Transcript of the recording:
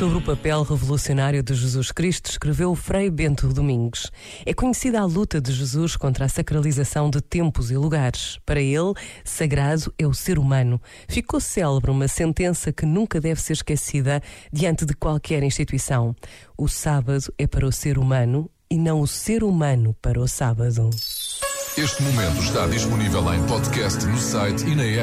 Sobre o papel revolucionário de Jesus Cristo, escreveu Frei Bento Domingos. É conhecida a luta de Jesus contra a sacralização de tempos e lugares. Para ele, sagrado é o ser humano. Ficou célebre uma sentença que nunca deve ser esquecida diante de qualquer instituição: O sábado é para o ser humano e não o ser humano para o sábado. Este momento está disponível em podcast no site e na app.